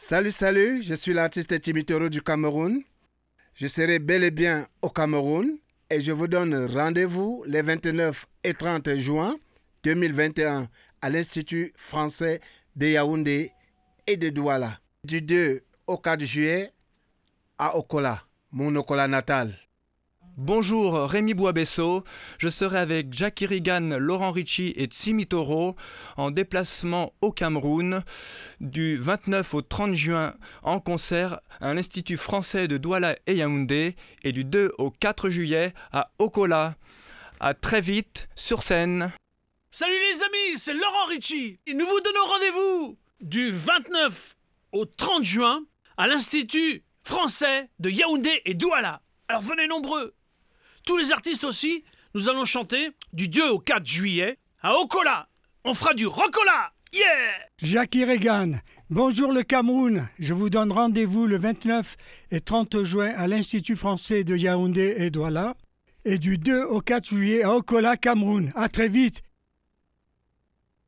Salut, salut, je suis l'artiste Timitoro du Cameroun. Je serai bel et bien au Cameroun et je vous donne rendez-vous les 29 et 30 juin 2021 à l'Institut français de Yaoundé et de Douala. Du 2 au 4 juillet à Okola, mon Okola natal. Bonjour Rémi Boisbesso, je serai avec Jackie Regan, Laurent Ricci et Tsimi Toro en déplacement au Cameroun du 29 au 30 juin en concert à l'Institut français de Douala et Yaoundé et du 2 au 4 juillet à Okola. À très vite sur scène. Salut les amis, c'est Laurent Ricci et nous vous donnons rendez-vous du 29 au 30 juin à l'Institut français de Yaoundé et Douala. Alors venez nombreux tous les artistes aussi, nous allons chanter du 2 au 4 juillet à Okola. On fera du Rocola. Yeah Jackie Regan, bonjour le Cameroun. Je vous donne rendez-vous le 29 et 30 juin à l'Institut français de Yaoundé et Douala. Et du 2 au 4 juillet à Okola, Cameroun. À très vite